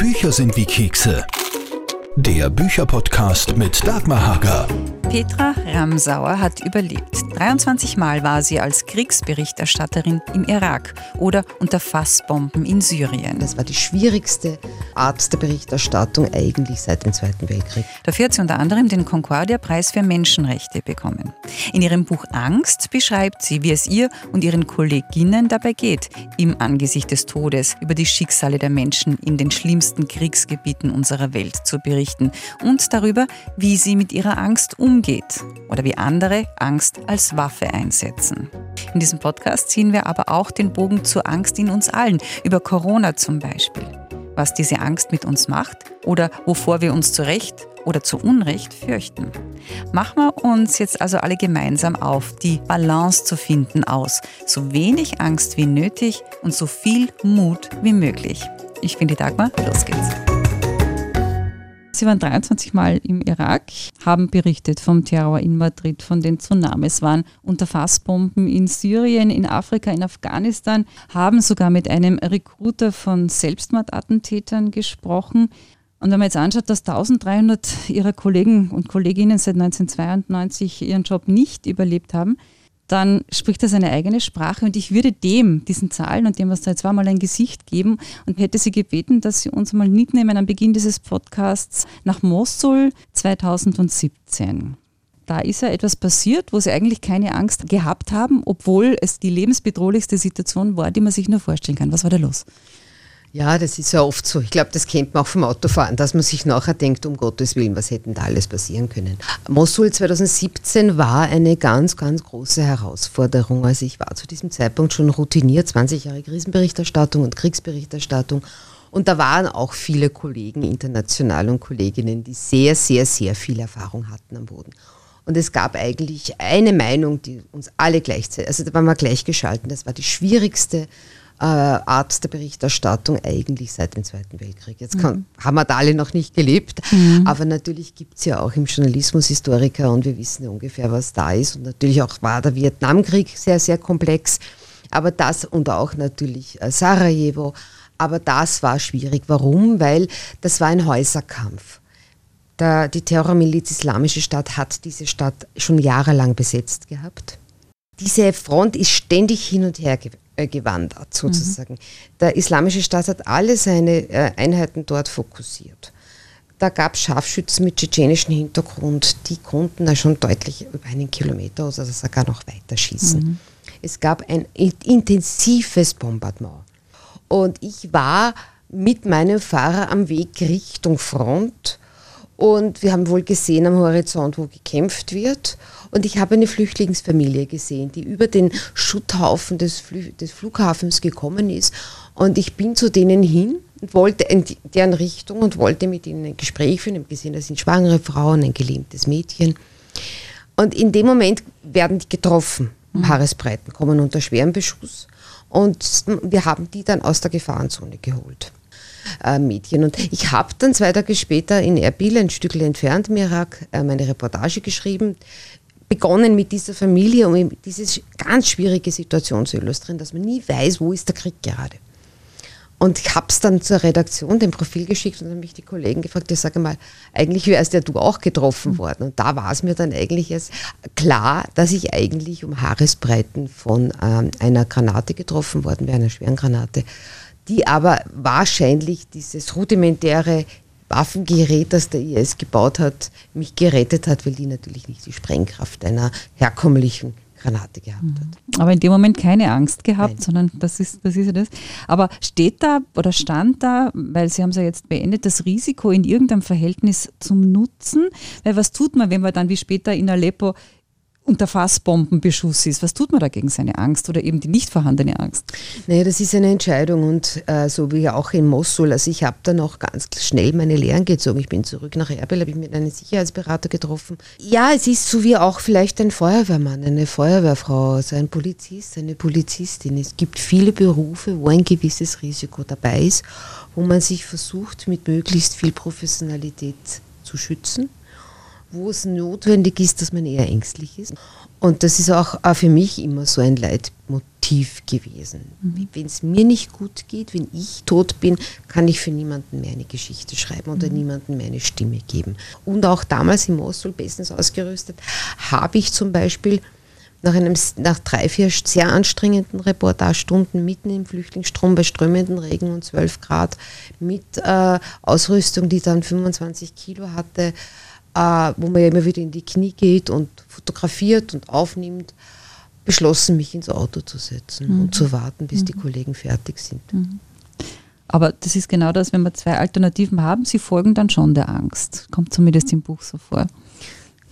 Bücher sind wie Kekse. Der Bücherpodcast mit Dagmar Hager. Petra Ramsauer hat überlebt. 23 Mal war sie als Kriegsberichterstatterin im Irak oder unter Fassbomben in Syrien. Das war die schwierigste Art der Berichterstattung eigentlich seit dem Zweiten Weltkrieg. Dafür hat sie unter anderem den Concordia-Preis für Menschenrechte bekommen. In ihrem Buch Angst beschreibt sie, wie es ihr und ihren Kolleginnen dabei geht, im Angesicht des Todes über die Schicksale der Menschen in den schlimmsten Kriegsgebieten unserer Welt zu berichten und darüber, wie sie mit ihrer Angst umgehen umgeht oder wie andere Angst als Waffe einsetzen. In diesem Podcast ziehen wir aber auch den Bogen zur Angst in uns allen, über Corona zum Beispiel. Was diese Angst mit uns macht oder wovor wir uns zu Recht oder zu Unrecht fürchten. Machen wir uns jetzt also alle gemeinsam auf, die Balance zu finden aus so wenig Angst wie nötig und so viel Mut wie möglich. Ich bin die Dagmar, los geht's. Sie waren 23 Mal im Irak, haben berichtet vom Terror in Madrid, von den Tsunamis, waren unter Fassbomben in Syrien, in Afrika, in Afghanistan, haben sogar mit einem Recruiter von Selbstmordattentätern gesprochen. Und wenn man jetzt anschaut, dass 1300 ihrer Kollegen und Kolleginnen seit 1992 ihren Job nicht überlebt haben, dann spricht er seine eigene Sprache und ich würde dem, diesen Zahlen und dem, was da jetzt war, mal ein Gesicht geben und hätte sie gebeten, dass sie uns mal mitnehmen am Beginn dieses Podcasts nach Mosul 2017 da ist ja etwas passiert, wo sie eigentlich keine Angst gehabt haben, obwohl es die lebensbedrohlichste Situation war, die man sich nur vorstellen kann. Was war da los? Ja, das ist ja oft so. Ich glaube, das kennt man auch vom Autofahren, dass man sich nachher denkt, um Gottes Willen, was hätten da alles passieren können. Mosul 2017 war eine ganz, ganz große Herausforderung. Also ich war zu diesem Zeitpunkt schon routiniert, 20 Jahre Krisenberichterstattung und Kriegsberichterstattung. Und da waren auch viele Kollegen international und Kolleginnen, die sehr, sehr, sehr viel Erfahrung hatten am Boden. Und es gab eigentlich eine Meinung, die uns alle gleichzeitig, also da waren wir gleichgeschalten, das war die schwierigste äh, Art der Berichterstattung eigentlich seit dem Zweiten Weltkrieg. Jetzt kann, mhm. haben wir da alle noch nicht gelebt, mhm. aber natürlich gibt es ja auch im Journalismus Historiker und wir wissen ja ungefähr, was da ist. Und natürlich auch war der Vietnamkrieg sehr, sehr komplex. Aber das und auch natürlich äh, Sarajevo. Aber das war schwierig. Warum? Weil das war ein Häuserkampf. Der, die Terrormiliz Islamische Staat hat diese Stadt schon jahrelang besetzt gehabt. Diese Front ist ständig hin und her gewesen äh, gewandert sozusagen. Mhm. Der Islamische Staat hat alle seine äh, Einheiten dort fokussiert. Da gab es Scharfschützen mit tschetschenischem Hintergrund, die konnten da schon deutlich über einen Kilometer also sogar noch weiter schießen. Mhm. Es gab ein intensives Bombardement. Und ich war mit meinem Fahrer am Weg Richtung Front und wir haben wohl gesehen am Horizont, wo gekämpft wird. Und ich habe eine Flüchtlingsfamilie gesehen, die über den Schutthaufen des, Flü des Flughafens gekommen ist. Und ich bin zu denen hin und wollte in deren Richtung und wollte mit ihnen ein Gespräch führen. Ich habe gesehen, das sind schwangere Frauen, ein gelähmtes Mädchen. Und in dem Moment werden die getroffen, mhm. Haaresbreiten, kommen unter schweren Beschuss. Und wir haben die dann aus der Gefahrenzone geholt äh, Mädchen. Und ich habe dann zwei Tage später in Erbil, ein Stück entfernt im Irak, äh, meine Reportage geschrieben, begonnen mit dieser Familie, um diese ganz schwierige Situation zu illustrieren, dass man nie weiß, wo ist der Krieg gerade. Und ich habe es dann zur Redaktion, dem Profil geschickt und dann mich die Kollegen gefragt, ich sage mal, eigentlich wärst ja du auch getroffen worden. Und da war es mir dann eigentlich erst klar, dass ich eigentlich um Haaresbreiten von ähm, einer Granate getroffen worden wäre, einer schweren Granate die aber wahrscheinlich dieses rudimentäre Waffengerät, das der IS gebaut hat, mich gerettet hat, weil die natürlich nicht die Sprengkraft einer herkömmlichen Granate gehabt hat. Mhm. Aber in dem Moment keine Angst gehabt, Nein. sondern das ist, das ist ja das. Aber steht da oder stand da, weil Sie haben es ja jetzt beendet, das Risiko in irgendeinem Verhältnis zum Nutzen? Weil was tut man, wenn man dann wie später in Aleppo unter Fassbombenbeschuss ist. Was tut man dagegen seine Angst oder eben die nicht vorhandene Angst? Naja, das ist eine Entscheidung und äh, so wie auch in Mosul. Also ich habe dann auch ganz schnell meine Lehren gezogen. Ich bin zurück nach Erbil, habe ich mit einem Sicherheitsberater getroffen. Ja, es ist so wie auch vielleicht ein Feuerwehrmann, eine Feuerwehrfrau, also ein Polizist, eine Polizistin. Es gibt viele Berufe, wo ein gewisses Risiko dabei ist, wo man sich versucht, mit möglichst viel Professionalität zu schützen wo es notwendig ist, dass man eher ängstlich ist. Und das ist auch, auch für mich immer so ein Leitmotiv gewesen. Mhm. Wenn es mir nicht gut geht, wenn ich tot bin, kann ich für niemanden mehr eine Geschichte schreiben oder mhm. niemanden mehr eine Stimme geben. Und auch damals im Mosul bestens ausgerüstet, habe ich zum Beispiel nach, einem, nach drei, vier sehr anstrengenden Reportagestunden mitten im Flüchtlingsstrom bei strömenden Regen und 12 Grad mit äh, Ausrüstung, die dann 25 Kilo hatte, äh, wo man ja immer wieder in die Knie geht und fotografiert und aufnimmt, beschlossen, mich ins Auto zu setzen mhm. und zu warten, bis mhm. die Kollegen fertig sind. Mhm. Aber das ist genau das, wenn wir zwei Alternativen haben, sie folgen dann schon der Angst. Kommt zumindest im Buch so vor.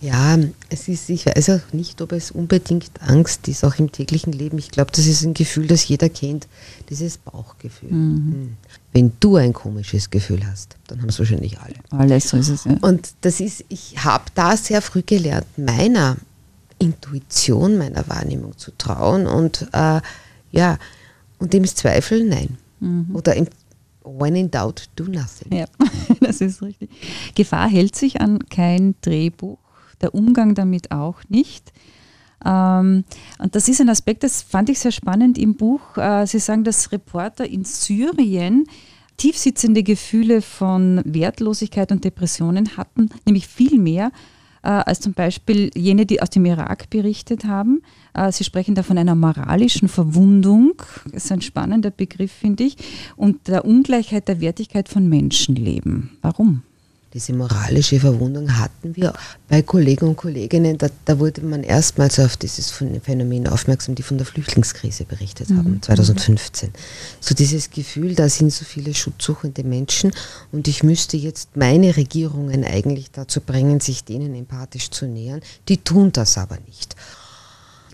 Ja, es ist, ich weiß auch nicht, ob es unbedingt Angst ist, auch im täglichen Leben. Ich glaube, das ist ein Gefühl, das jeder kennt, dieses Bauchgefühl. Mhm. Hm. Wenn du ein komisches Gefühl hast, dann haben es wahrscheinlich alle. Alles, so ist es, ja. Und das ist, ich habe da sehr früh gelernt, meiner Intuition, meiner Wahrnehmung zu trauen und äh, ja, und im Zweifel nein. Mhm. Oder im When in doubt, do nothing. Ja, das ist richtig. Gefahr hält sich an kein Drehbuch der Umgang damit auch nicht. Ähm, und das ist ein Aspekt, das fand ich sehr spannend im Buch. Äh, Sie sagen, dass Reporter in Syrien tiefsitzende Gefühle von Wertlosigkeit und Depressionen hatten, nämlich viel mehr äh, als zum Beispiel jene, die aus dem Irak berichtet haben. Äh, Sie sprechen da von einer moralischen Verwundung, das ist ein spannender Begriff, finde ich, und der Ungleichheit der Wertigkeit von Menschenleben. Warum? Diese moralische Verwundung hatten wir bei Kollegen und Kolleginnen. Da, da wurde man erstmals auf dieses Phänomen aufmerksam, die von der Flüchtlingskrise berichtet haben, mhm. 2015. So dieses Gefühl, da sind so viele schutzsuchende Menschen und ich müsste jetzt meine Regierungen eigentlich dazu bringen, sich denen empathisch zu nähern. Die tun das aber nicht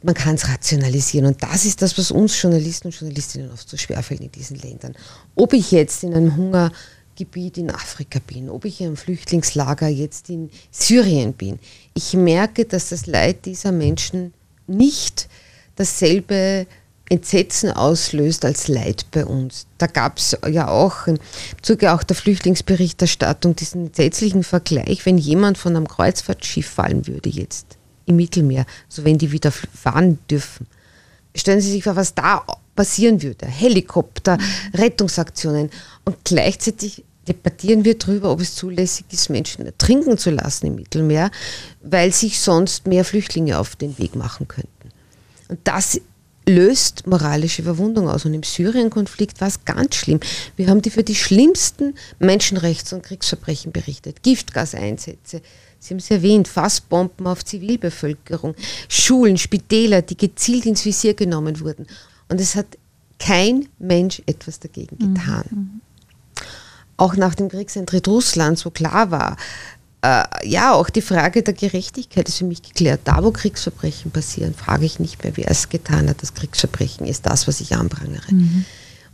man kann es rationalisieren. Und das ist das, was uns Journalisten und Journalistinnen oft so schwerfällt in diesen Ländern. Ob ich jetzt in einem Hunger Gebiet in Afrika bin, ob ich im Flüchtlingslager jetzt in Syrien bin. Ich merke, dass das Leid dieser Menschen nicht dasselbe Entsetzen auslöst als Leid bei uns. Da gab es ja auch im Zuge auch der Flüchtlingsberichterstattung diesen entsetzlichen Vergleich, wenn jemand von einem Kreuzfahrtschiff fallen würde jetzt im Mittelmeer, so wenn die wieder fahren dürfen. Stellen Sie sich vor, was da passieren würde. Helikopter, Rettungsaktionen. Und gleichzeitig debattieren wir darüber, ob es zulässig ist, Menschen ertrinken zu lassen im Mittelmeer, weil sich sonst mehr Flüchtlinge auf den Weg machen könnten. Und das löst moralische Verwundung aus. Und im Syrien-Konflikt war es ganz schlimm. Wir haben die für die schlimmsten Menschenrechts- und Kriegsverbrechen berichtet. Giftgaseinsätze, Sie haben es erwähnt, Fassbomben auf Zivilbevölkerung, Schulen, Spitäler, die gezielt ins Visier genommen wurden. Und es hat kein Mensch etwas dagegen mhm, getan. Mhm. Auch nach dem Kriegseintritt Russlands, wo klar war, äh, ja, auch die Frage der Gerechtigkeit ist für mich geklärt. Da, wo Kriegsverbrechen passieren, frage ich nicht mehr, wer es getan hat. Das Kriegsverbrechen ist das, was ich anprangere. Mhm.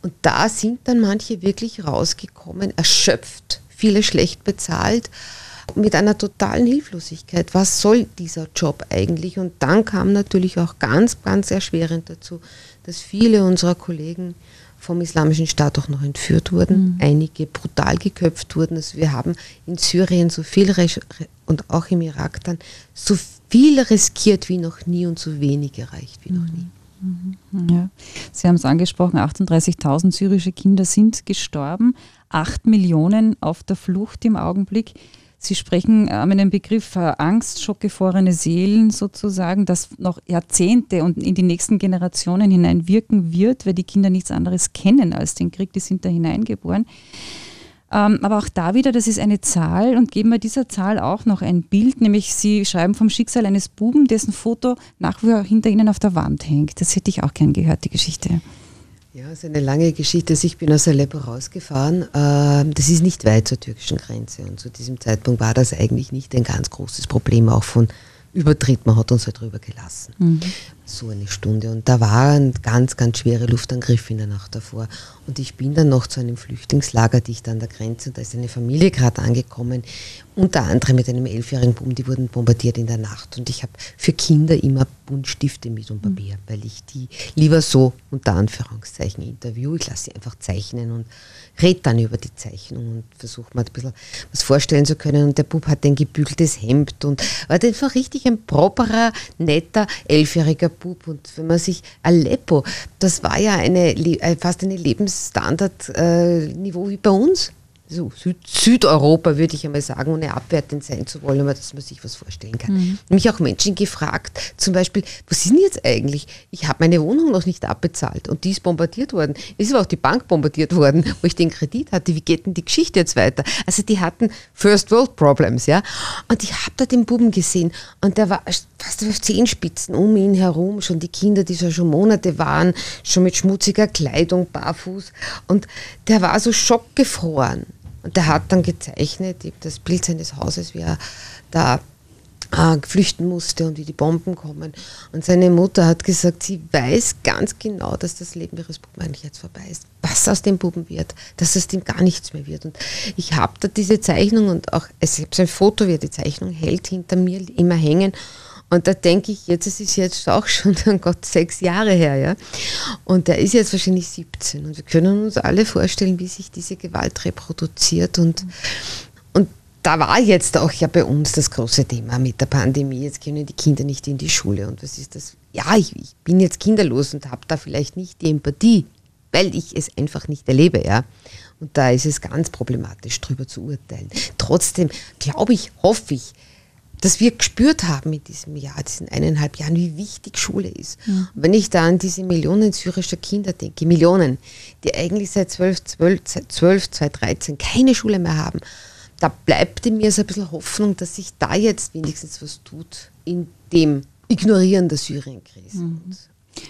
Und da sind dann manche wirklich rausgekommen, erschöpft, viele schlecht bezahlt mit einer totalen Hilflosigkeit. Was soll dieser Job eigentlich? Und dann kam natürlich auch ganz, ganz erschwerend dazu, dass viele unserer Kollegen vom Islamischen Staat auch noch entführt wurden, mhm. einige brutal geköpft wurden. Also wir haben in Syrien so viel und auch im Irak dann so viel riskiert wie noch nie und so wenig erreicht wie noch nie. Mhm. Ja. Sie haben es angesprochen, 38.000 syrische Kinder sind gestorben, 8 Millionen auf der Flucht im Augenblick. Sie sprechen äh, dem Begriff äh, Angst, schockgefrorene Seelen sozusagen, das noch Jahrzehnte und in die nächsten Generationen hinein wirken wird, weil die Kinder nichts anderes kennen als den Krieg, die sind da hineingeboren. Ähm, aber auch da wieder, das ist eine Zahl und geben wir dieser Zahl auch noch ein Bild, nämlich Sie schreiben vom Schicksal eines Buben, dessen Foto nach wie vor hinter Ihnen auf der Wand hängt. Das hätte ich auch gern gehört, die Geschichte. Ja, es ist eine lange Geschichte. Also ich bin aus Aleppo rausgefahren. Ähm, das ist nicht weit zur türkischen Grenze. Und zu diesem Zeitpunkt war das eigentlich nicht ein ganz großes Problem, auch von Übertritt. Man hat uns halt drüber gelassen. Mhm. so eine Stunde. Und da waren ganz, ganz schwere Luftangriffe in der Nacht davor. Und ich bin dann noch zu einem Flüchtlingslager dicht an der Grenze. Und da ist eine Familie gerade angekommen, unter anderem mit einem elfjährigen Buben, die wurden bombardiert in der Nacht. Und ich habe für Kinder immer Buntstifte mit und Papier, mhm. weil ich die lieber so unter Anführungszeichen interview. Ich lasse sie einfach zeichnen und rede dann über die Zeichnung und versuche mir ein bisschen was vorstellen zu können. Und der Bub hat ein gebügeltes Hemd und war einfach richtig ein properer, netter, elfjähriger Bub. Und wenn man sich Aleppo, das war ja eine, äh, fast eine Lebensstandardniveau äh, wie bei uns so Süd Südeuropa, würde ich einmal sagen, ohne abwertend sein zu wollen, aber dass man sich was vorstellen kann. Mhm. Mich auch Menschen gefragt, zum Beispiel, was denn jetzt eigentlich? Ich habe meine Wohnung noch nicht abbezahlt und die ist bombardiert worden. Es ist aber auch die Bank bombardiert worden, wo ich den Kredit hatte. Wie geht denn die Geschichte jetzt weiter? Also die hatten First World Problems, ja. Und ich habe da den Buben gesehen und der war fast auf Zehenspitzen um ihn herum, schon die Kinder, die so schon Monate waren, schon mit schmutziger Kleidung, barfuß. Und der war so schockgefroren. Und der hat dann gezeichnet, das Bild seines Hauses, wie er da äh, flüchten musste und wie die Bomben kommen. Und seine Mutter hat gesagt, sie weiß ganz genau, dass das Leben ihres Buben eigentlich jetzt vorbei ist. Was aus dem Buben wird, dass es dem gar nichts mehr wird. Und ich habe da diese Zeichnung und auch, es gibt ein Foto, wie er die Zeichnung hält, hinter mir immer hängen. Und da denke ich, jetzt es ist jetzt auch schon, oh Gott, sechs Jahre her, ja. Und der ist jetzt wahrscheinlich 17. Und wir können uns alle vorstellen, wie sich diese Gewalt reproduziert. Und, und da war jetzt auch ja bei uns das große Thema mit der Pandemie. Jetzt können die Kinder nicht in die Schule. Und was ist das? Ja, ich, ich bin jetzt kinderlos und habe da vielleicht nicht die Empathie, weil ich es einfach nicht erlebe, ja. Und da ist es ganz problematisch, darüber zu urteilen. Trotzdem glaube ich, hoffe ich, dass wir gespürt haben in diesem Jahr, diesen eineinhalb Jahren, wie wichtig Schule ist. Ja. Wenn ich da an diese Millionen syrischer Kinder denke, Millionen, die eigentlich seit 12, 12, 12 2013 keine Schule mehr haben, da bleibt in mir so ein bisschen Hoffnung, dass sich da jetzt wenigstens was tut in dem Ignorieren der Syrien-Krise. Mhm.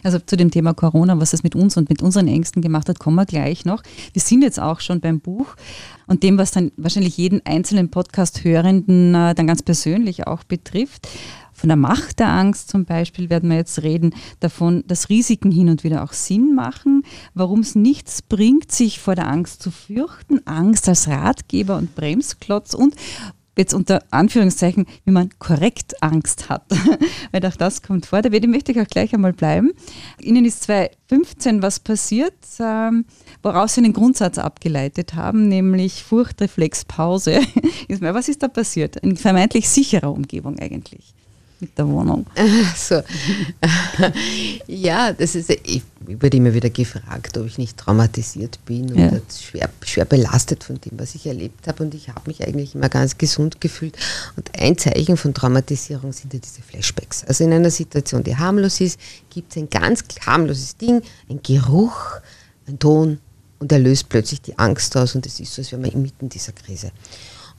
Also zu dem Thema Corona, was es mit uns und mit unseren Ängsten gemacht hat, kommen wir gleich noch. Wir sind jetzt auch schon beim Buch und dem, was dann wahrscheinlich jeden einzelnen Podcast-Hörenden äh, dann ganz persönlich auch betrifft. Von der Macht der Angst zum Beispiel werden wir jetzt reden, davon, dass Risiken hin und wieder auch Sinn machen, warum es nichts bringt, sich vor der Angst zu fürchten, Angst als Ratgeber und Bremsklotz und jetzt unter Anführungszeichen, wie man korrekt Angst hat. Weil auch das kommt vor. Da möchte ich auch gleich einmal bleiben. Ihnen ist 2015 was passiert, ähm, woraus Sie einen Grundsatz abgeleitet haben, nämlich Furchtreflexpause. was ist da passiert? In vermeintlich sicherer Umgebung eigentlich mit der Wohnung? So. ja, das ist, ich wurde immer wieder gefragt, ob ich nicht traumatisiert bin ja. oder schwer, schwer belastet von dem, was ich erlebt habe. Und ich habe mich eigentlich immer ganz gesund gefühlt. Und ein Zeichen von Traumatisierung sind ja diese Flashbacks. Also in einer Situation, die harmlos ist, gibt es ein ganz harmloses Ding, ein Geruch, ein Ton und er löst plötzlich die Angst aus und es ist so, als wäre man inmitten dieser Krise.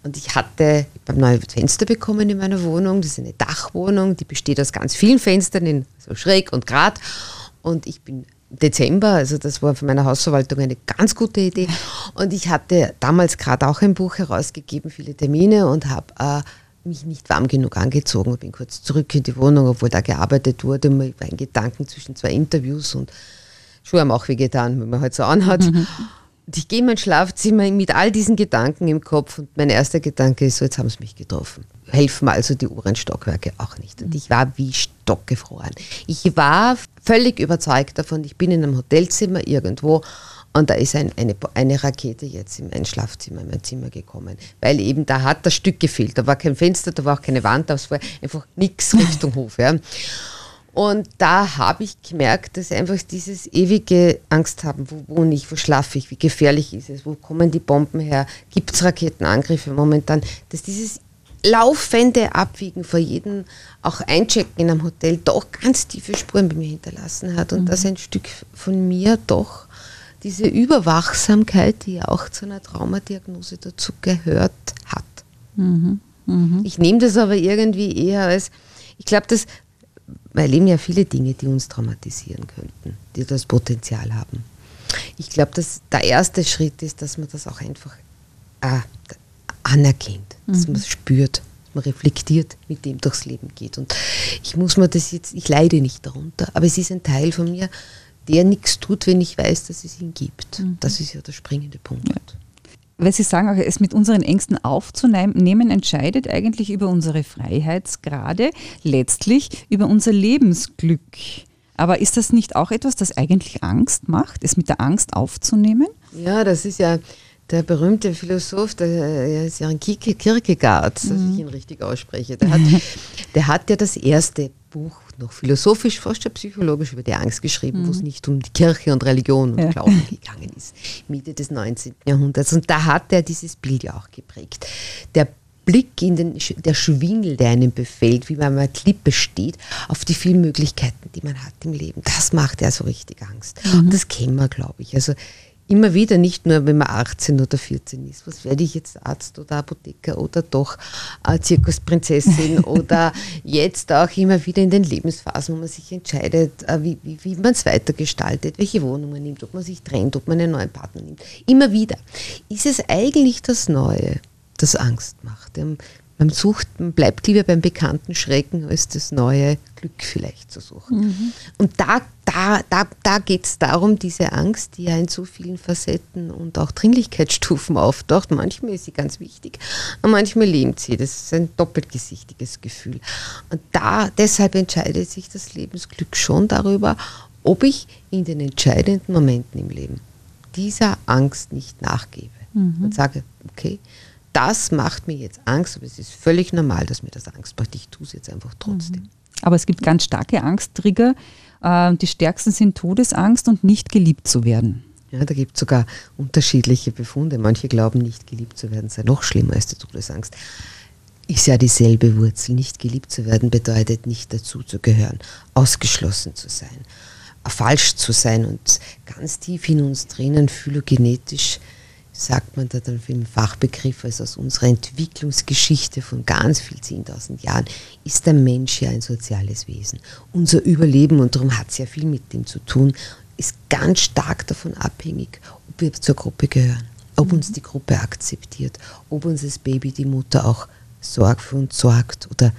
Und ich hatte beim neuen Fenster bekommen in meiner Wohnung. Das ist eine Dachwohnung, die besteht aus ganz vielen Fenstern, in so schräg und grad. Und ich bin Dezember, also das war von meiner Hausverwaltung eine ganz gute Idee. Und ich hatte damals gerade auch ein Buch herausgegeben, viele Termine und habe äh, mich nicht warm genug angezogen. Bin kurz zurück in die Wohnung, obwohl da gearbeitet wurde. Ich war in Gedanken zwischen zwei Interviews und Schuhe haben auch wehgetan, wenn man halt so anhat. Mhm. Und ich gehe in mein Schlafzimmer mit all diesen Gedanken im Kopf und mein erster Gedanke ist so, jetzt haben sie mich getroffen. Helfen also die Uhrenstockwerke auch nicht. Und ich war wie stockgefroren. Ich war völlig überzeugt davon, ich bin in einem Hotelzimmer irgendwo und da ist ein, eine, eine Rakete jetzt in mein Schlafzimmer, in mein Zimmer gekommen. Weil eben da hat das Stück gefehlt. Da war kein Fenster, da war auch keine Wand, da war einfach nichts Richtung Hof. Ja. Und da habe ich gemerkt, dass einfach dieses ewige Angst haben, wo wohne ich, wo schlafe ich, wie gefährlich ist es, wo kommen die Bomben her, gibt es Raketenangriffe momentan, dass dieses laufende Abwiegen vor jedem, auch Einchecken in einem Hotel, doch ganz tiefe Spuren bei mir hinterlassen hat und mhm. dass ein Stück von mir doch diese Überwachsamkeit, die ja auch zu einer Traumadiagnose dazu gehört hat. Mhm. Mhm. Ich nehme das aber irgendwie eher als, ich glaube, dass wir erleben ja viele Dinge, die uns traumatisieren könnten, die das Potenzial haben. Ich glaube, dass der erste Schritt ist, dass man das auch einfach äh, anerkennt, dass mhm. man es spürt, man reflektiert mit dem durchs Leben geht. Und ich muss mir das jetzt, ich leide nicht darunter, aber es ist ein Teil von mir, der nichts tut, wenn ich weiß, dass es ihn gibt. Mhm. Das ist ja der springende Punkt. Ja. Weil Sie sagen, auch, es mit unseren Ängsten aufzunehmen, entscheidet eigentlich über unsere Freiheitsgrade, letztlich über unser Lebensglück. Aber ist das nicht auch etwas, das eigentlich Angst macht, es mit der Angst aufzunehmen? Ja, das ist ja der berühmte Philosoph, der ist ja ein Kierkegaard, mhm. dass ich ihn richtig ausspreche. Der hat, der hat ja das erste Buch noch philosophisch, fast psychologisch über die Angst geschrieben, mhm. wo es nicht um die Kirche und Religion und ja. Glauben gegangen ist, Mitte des 19. Jahrhunderts. Und da hat er dieses Bild ja auch geprägt. Der Blick in den, der Schwingel, der einem befällt, wie man an einer Klippe steht, auf die vielen Möglichkeiten, die man hat im Leben. Das macht ja so richtig Angst. Mhm. Und das kennen wir, glaube ich. Also immer wieder, nicht nur wenn man 18 oder 14 ist. Was werde ich jetzt Arzt oder Apotheker oder doch äh, Zirkusprinzessin oder jetzt auch immer wieder in den Lebensphasen, wo man sich entscheidet, äh, wie, wie, wie man es weitergestaltet, welche Wohnung man nimmt, ob man sich trennt, ob man einen neuen Partner nimmt. Immer wieder. Ist es eigentlich das Neue? das Angst macht. Man sucht, man bleibt lieber beim bekannten Schrecken, als das neue Glück vielleicht zu suchen. Mhm. Und da, da, da, da geht es darum, diese Angst, die ja in so vielen Facetten und auch Dringlichkeitsstufen auftaucht, manchmal ist sie ganz wichtig und manchmal lähmt sie. Das ist ein doppelgesichtiges Gefühl. Und da, deshalb entscheidet sich das Lebensglück schon darüber, ob ich in den entscheidenden Momenten im Leben dieser Angst nicht nachgebe mhm. und sage, okay, das macht mir jetzt Angst, aber es ist völlig normal, dass mir das Angst macht. Ich tue es jetzt einfach trotzdem. Mhm. Aber es gibt ganz starke Angsttrigger. Ähm, die stärksten sind Todesangst und nicht geliebt zu werden. Ja, da gibt es sogar unterschiedliche Befunde. Manche glauben, nicht geliebt zu werden sei noch schlimmer als die Todesangst. Ist ja dieselbe Wurzel. Nicht geliebt zu werden bedeutet nicht dazu zu gehören, ausgeschlossen zu sein, falsch zu sein und ganz tief in uns drinnen phylogenetisch sagt man da dann für den Fachbegriff, also aus unserer Entwicklungsgeschichte von ganz viel 10.000 Jahren, ist der Mensch ja ein soziales Wesen. Unser Überleben, und darum hat es ja viel mit dem zu tun, ist ganz stark davon abhängig, ob wir zur Gruppe gehören, ob uns die Gruppe akzeptiert, ob uns das Baby, die Mutter auch sorgt für uns sorgt oder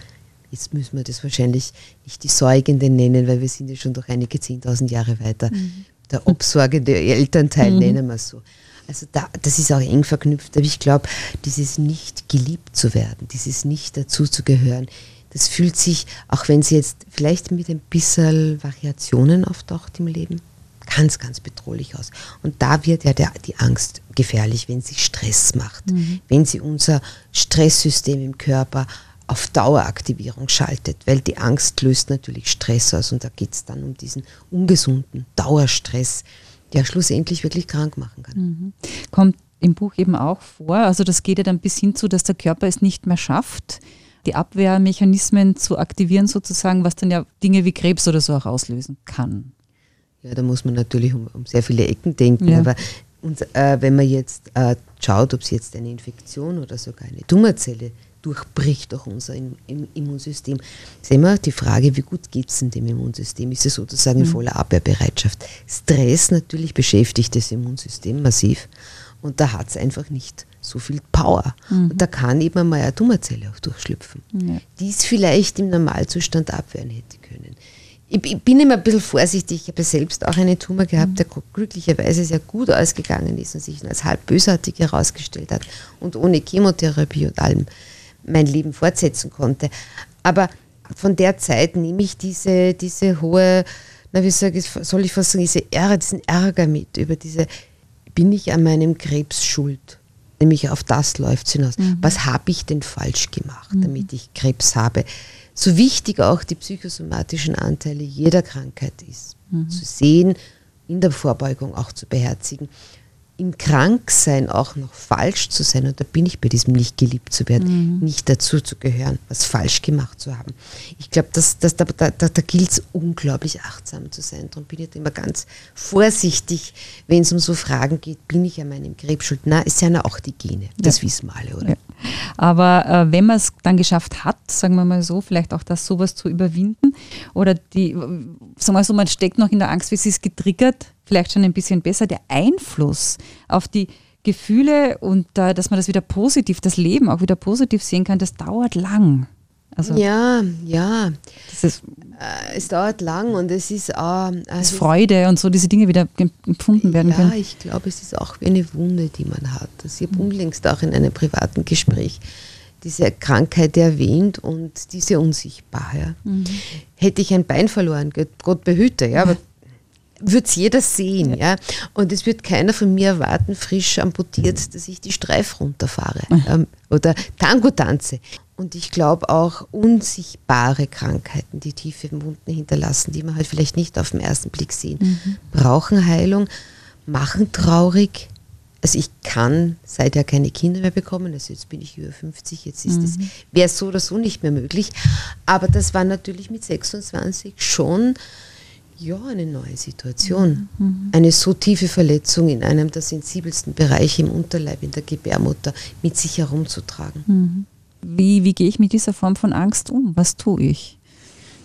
jetzt müssen wir das wahrscheinlich nicht die Säugende nennen, weil wir sind ja schon doch einige 10.000 Jahre weiter. Mhm. Der obsorgende Elternteil mhm. nennen wir es so. Also da, das ist auch eng verknüpft, aber ich glaube, dieses nicht geliebt zu werden, dieses nicht dazu zu gehören, das fühlt sich, auch wenn es jetzt vielleicht mit ein bisschen Variationen auftaucht im Leben, ganz, ganz bedrohlich aus. Und da wird ja der, die Angst gefährlich, wenn sie Stress macht, mhm. wenn sie unser Stresssystem im Körper auf Daueraktivierung schaltet, weil die Angst löst natürlich Stress aus und da geht es dann um diesen ungesunden Dauerstress, der schlussendlich wirklich krank machen kann. Mhm. Kommt im Buch eben auch vor, also das geht ja dann bis hin zu, dass der Körper es nicht mehr schafft, die Abwehrmechanismen zu aktivieren sozusagen, was dann ja Dinge wie Krebs oder so auch auslösen kann. Ja, da muss man natürlich um, um sehr viele Ecken denken, ja. aber und, äh, wenn man jetzt äh, schaut, ob es jetzt eine Infektion oder sogar eine Tumоrzelle durchbricht auch unser Immunsystem. ist immer die Frage, wie gut geht es in dem Immunsystem? Ist es sozusagen in mhm. voller Abwehrbereitschaft? Stress natürlich beschäftigt das Immunsystem massiv und da hat es einfach nicht so viel Power. Mhm. Und da kann eben einmal eine Tumоrzelle auch durchschlüpfen, ja. die es vielleicht im Normalzustand abwehren hätte können. Ich, ich bin immer ein bisschen vorsichtig. Ich habe selbst auch einen Tumor gehabt, mhm. der glücklicherweise sehr gut ausgegangen ist und sich als halb bösartig herausgestellt hat und ohne Chemotherapie und allem mein Leben fortsetzen konnte. Aber von der Zeit nehme ich diese, diese hohe, na wie sage ich, soll ich fast sagen, diese Ärger, diesen Ärger mit über diese, bin ich an meinem Krebs schuld? Nämlich auf das läuft es hinaus. Mhm. Was habe ich denn falsch gemacht, mhm. damit ich Krebs habe? So wichtig auch die psychosomatischen Anteile jeder Krankheit ist, mhm. zu sehen, in der Vorbeugung auch zu beherzigen im Kranksein auch noch falsch zu sein, und da bin ich bei diesem nicht geliebt zu werden, mhm. nicht dazu zu gehören, was falsch gemacht zu haben. Ich glaube, dass, dass da, da, da, gilt es unglaublich achtsam zu sein. Darum bin ich immer ganz vorsichtig, wenn es um so Fragen geht, bin ich an meinem Krebs schuld? Na, es sind ja auch die Gene, das ja. wissen wir alle, oder? Ja. Aber äh, wenn man es dann geschafft hat, sagen wir mal so, vielleicht auch das sowas zu überwinden oder die, sagen wir mal so, man steckt noch in der Angst, wie sie es getriggert, vielleicht schon ein bisschen besser, der Einfluss auf die Gefühle und äh, dass man das wieder positiv, das Leben auch wieder positiv sehen kann, das dauert lang. Also ja, ja. Das ist, äh, es dauert lang und es ist auch. Äh, also Freude und so diese Dinge wieder empfunden werden ja, können. Ja, ich glaube, es ist auch wie eine Wunde, die man hat. Das ich habe mhm. unlängst auch in einem privaten Gespräch diese Krankheit erwähnt und diese unsichtbar. Ja. Mhm. Hätte ich ein Bein verloren, Gott behüte, ja, aber wird es jeder sehen, ja. ja. Und es wird keiner von mir erwarten, frisch amputiert, dass ich die Streif runterfahre ähm, oder Tango tanze. Und ich glaube auch unsichtbare Krankheiten, die tiefe Wunden hinterlassen, die man halt vielleicht nicht auf den ersten Blick sehen, mhm. brauchen Heilung, machen traurig. Also ich kann seither keine Kinder mehr bekommen, also jetzt bin ich über 50, jetzt ist es, mhm. wäre so oder so nicht mehr möglich. Aber das war natürlich mit 26 schon ja, eine neue Situation. Mhm. Eine so tiefe Verletzung in einem der sensibelsten Bereiche im Unterleib, in der Gebärmutter, mit sich herumzutragen. Mhm. Wie, wie gehe ich mit dieser Form von Angst um? Was tue ich?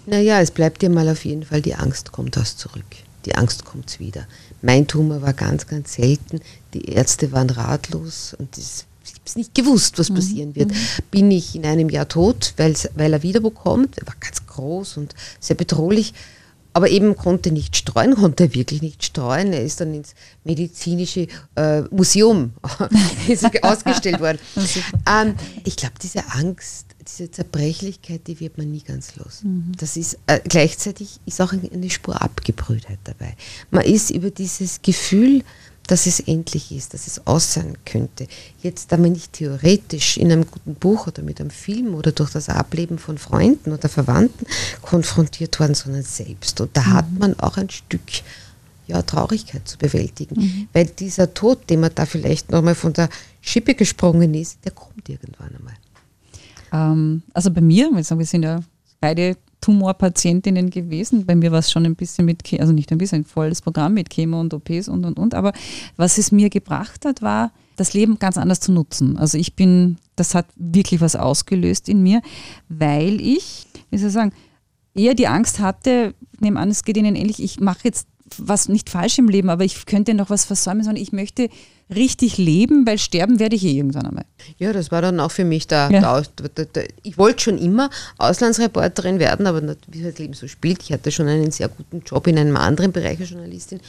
Naja, es bleibt dir mal auf jeden Fall, die Angst kommt aus zurück. Die Angst kommt wieder. Mein Tumor war ganz, ganz selten. Die Ärzte waren ratlos und das, ich habe es nicht gewusst, was mhm. passieren wird. Mhm. Bin ich in einem Jahr tot, weil er wiederbekommt? Er war ganz groß und sehr bedrohlich aber eben konnte nicht streuen, konnte wirklich nicht streuen. Er ist dann ins medizinische äh, Museum ausgestellt worden. Ähm, ich glaube, diese Angst, diese Zerbrechlichkeit, die wird man nie ganz los. Mhm. Das ist äh, gleichzeitig ist auch eine Spur Abgebrühtheit dabei. Man ist über dieses Gefühl dass es endlich ist, dass es aus sein könnte. Jetzt aber nicht theoretisch in einem guten Buch oder mit einem Film oder durch das Ableben von Freunden oder Verwandten konfrontiert worden, sondern selbst. Und da mhm. hat man auch ein Stück ja, Traurigkeit zu bewältigen. Mhm. Weil dieser Tod, den man da vielleicht nochmal von der Schippe gesprungen ist, der kommt irgendwann einmal. Ähm, also bei mir, wir sind ja beide Tumorpatientinnen gewesen. Bei mir war es schon ein bisschen mit, also nicht ein bisschen, ein volles Programm mit Chemo und OPs und und und. Aber was es mir gebracht hat, war, das Leben ganz anders zu nutzen. Also ich bin, das hat wirklich was ausgelöst in mir, weil ich, wie soll ich sagen, eher die Angst hatte, nehme an, es geht Ihnen ähnlich, ich mache jetzt was nicht falsch im Leben, aber ich könnte noch was versäumen, sondern ich möchte richtig leben, weil sterben werde ich eh irgendwann einmal. Ja, das war dann auch für mich da. Ja. ich wollte schon immer Auslandsreporterin werden, aber wie das Leben so spielt, ich hatte schon einen sehr guten Job in einem anderen Bereich als Journalistin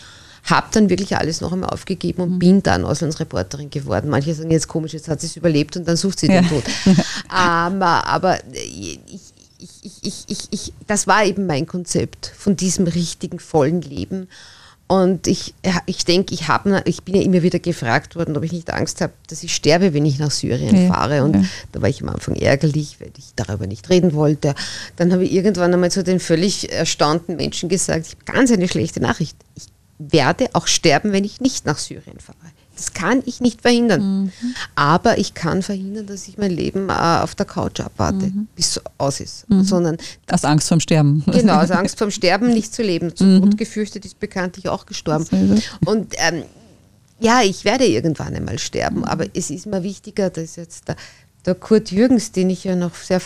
habe dann wirklich alles noch einmal aufgegeben und mhm. bin dann Auslandsreporterin geworden. Manche sagen jetzt komisch, jetzt hat sie es überlebt und dann sucht sie ja. den Tod. aber, aber ich, ich, ich, ich, ich, das war eben mein Konzept von diesem richtigen, vollen Leben. Und ich, ich denke, ich, ich bin ja immer wieder gefragt worden, ob ich nicht Angst habe, dass ich sterbe, wenn ich nach Syrien ja, fahre. Und ja. da war ich am Anfang ärgerlich, weil ich darüber nicht reden wollte. Dann habe ich irgendwann einmal zu den völlig erstaunten Menschen gesagt, ich habe ganz eine schlechte Nachricht. Ich werde auch sterben, wenn ich nicht nach Syrien fahre. Das kann ich nicht verhindern. Mhm. Aber ich kann verhindern, dass ich mein Leben äh, auf der Couch abwarte, mhm. bis es aus ist. Mhm. Sondern aus Angst vorm Sterben. Genau, aus Angst vorm Sterben nicht zu leben. Zu mhm. Tod gefürchtet ist bekanntlich auch gestorben. Und ähm, ja, ich werde irgendwann einmal sterben, aber es ist mir wichtiger, dass jetzt der der Kurt Jürgens, den ich ja noch sehr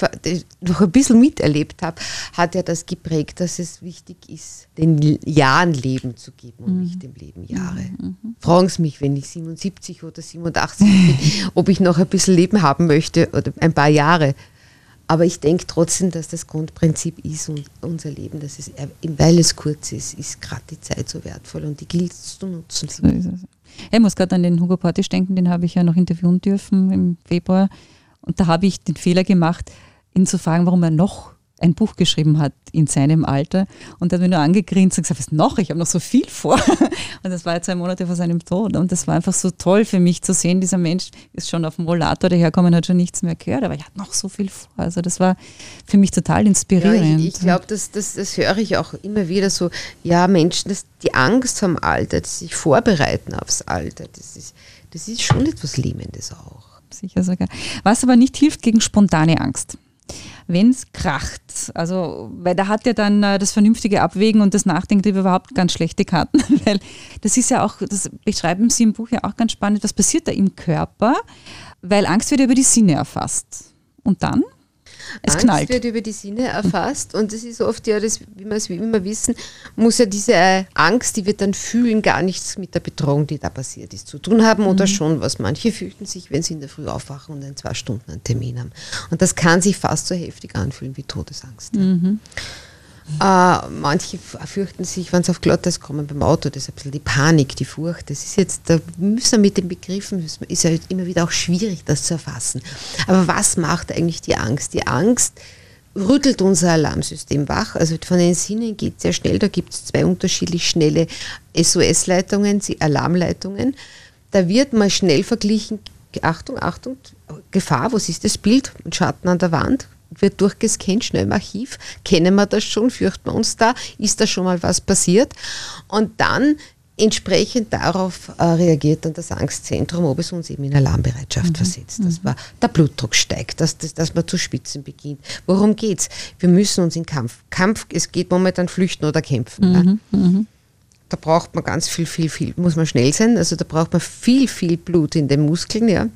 noch ein bisschen miterlebt habe, hat ja das geprägt, dass es wichtig ist, den Jahren Leben zu geben und mhm. nicht dem Leben Jahre. Mhm. mhm. Fragen Sie mich, wenn ich 77 oder 87 bin, ob ich noch ein bisschen Leben haben möchte oder ein paar Jahre. Aber ich denke trotzdem, dass das Grundprinzip ist und unser Leben, dass es, weil es kurz ist, ist gerade die Zeit so wertvoll und die gilt es zu nutzen. So ich muss gerade an den Hugo Portisch denken, den habe ich ja noch interviewen dürfen im Februar. Und da habe ich den Fehler gemacht, ihn zu fragen, warum er noch ein Buch geschrieben hat in seinem Alter. Und er hat mir nur angegrinst und gesagt, was noch? Ich habe noch so viel vor. Und das war zwei Monate vor seinem Tod. Und das war einfach so toll für mich zu sehen, dieser Mensch ist schon auf dem Rollator daherkommen, hat schon nichts mehr gehört, aber er hat noch so viel vor. Also das war für mich total inspirierend. Ja, ich, ich glaube, das, das, das höre ich auch immer wieder so, ja, Menschen, das, die Angst vom Alter, die sich vorbereiten aufs Alter, das ist, das ist schon etwas Lähmendes auch sicher sogar. Was aber nicht hilft gegen spontane Angst. Wenn es kracht, also, weil da hat ja dann äh, das vernünftige Abwägen und das Nachdenken überhaupt ganz schlechte Karten, weil das ist ja auch, das beschreiben Sie im Buch ja auch ganz spannend, was passiert da im Körper, weil Angst wird ja über die Sinne erfasst. Und dann? Es Angst knallt. wird über die Sinne erfasst und es ist oft ja, das, wie wir es wie immer wissen, muss ja diese äh, Angst, die wir dann fühlen, gar nichts mit der Bedrohung, die da passiert ist, zu tun haben oder schon was. Manche fürchten sich, wenn sie in der Früh aufwachen und in zwei Stunden einen Termin haben. Und das kann sich fast so heftig anfühlen wie Todesangst. Äh, manche fürchten sich, wenn sie auf Glatteis kommen beim Auto, das ist ein bisschen die Panik, die Furcht. Das ist jetzt, da müssen wir mit den Begriffen, ist ja immer wieder auch schwierig, das zu erfassen. Aber was macht eigentlich die Angst? Die Angst rüttelt unser Alarmsystem wach. Also von den Sinnen geht sehr schnell. Da gibt es zwei unterschiedlich schnelle SOS-Leitungen, Alarmleitungen. Da wird mal schnell verglichen, Achtung, Achtung, Gefahr, was ist das Bild? Ein Schatten an der Wand, wird durchgescannt, schnell im Archiv. Kennen wir das schon? Fürchten wir uns da? Ist da schon mal was passiert? Und dann entsprechend darauf äh, reagiert dann das Angstzentrum, ob es uns eben in Alarmbereitschaft versetzt. Dass wir, der Blutdruck steigt, dass, dass, dass man zu spitzen beginnt. Worum geht's? Wir müssen uns in Kampf. Kampf, es geht momentan flüchten oder kämpfen. ja. Da braucht man ganz viel, viel, viel, muss man schnell sein. Also da braucht man viel, viel Blut in den Muskeln, ja.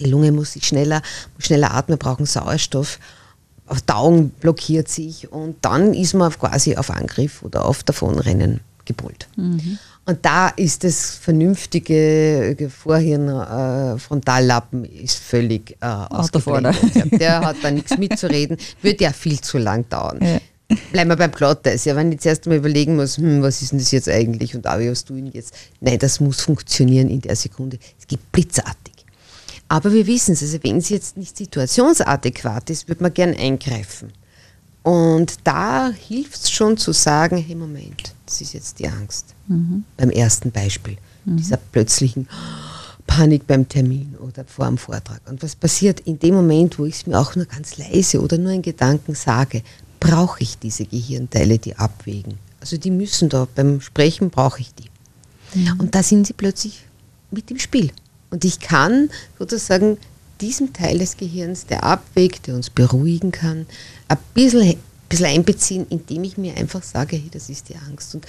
Die Lunge muss sich schneller, muss schneller atmen, wir brauchen Sauerstoff. Auf Augen blockiert sich und dann ist man auf quasi auf Angriff oder auf Davonrennen gepolt. Und da ist das vernünftige Vorhirn, äh, Frontallappen ist völlig äh, ausgeblendet. Der hat da nichts mitzureden, wird ja viel zu lang dauern. Ja. Bleiben wir beim Glatteis. Ja, wenn ich zuerst mal überlegen muss, hm, was ist denn das jetzt eigentlich und ah, was tue ich jetzt? Nein, das muss funktionieren in der Sekunde. Es geht blitzartig. Aber wir wissen es, also wenn es jetzt nicht situationsadäquat ist, wird man gern eingreifen. Und da hilft es schon zu sagen, hey Moment, das ist jetzt die Angst. Beim ersten Beispiel, dieser plötzlichen Panik beim Termin oder vor dem Vortrag. Und was passiert in dem Moment, wo ich es mir auch nur ganz leise oder nur in Gedanken sage, brauche ich diese Gehirnteile, die abwägen. Also die müssen da, beim Sprechen brauche ich die. Und da sind sie plötzlich mit im Spiel. Und ich kann sozusagen diesem Teil des Gehirns, der abwägt, der uns beruhigen kann, ein bisschen, bisschen einbeziehen, indem ich mir einfach sage, hey, das ist die Angst. Und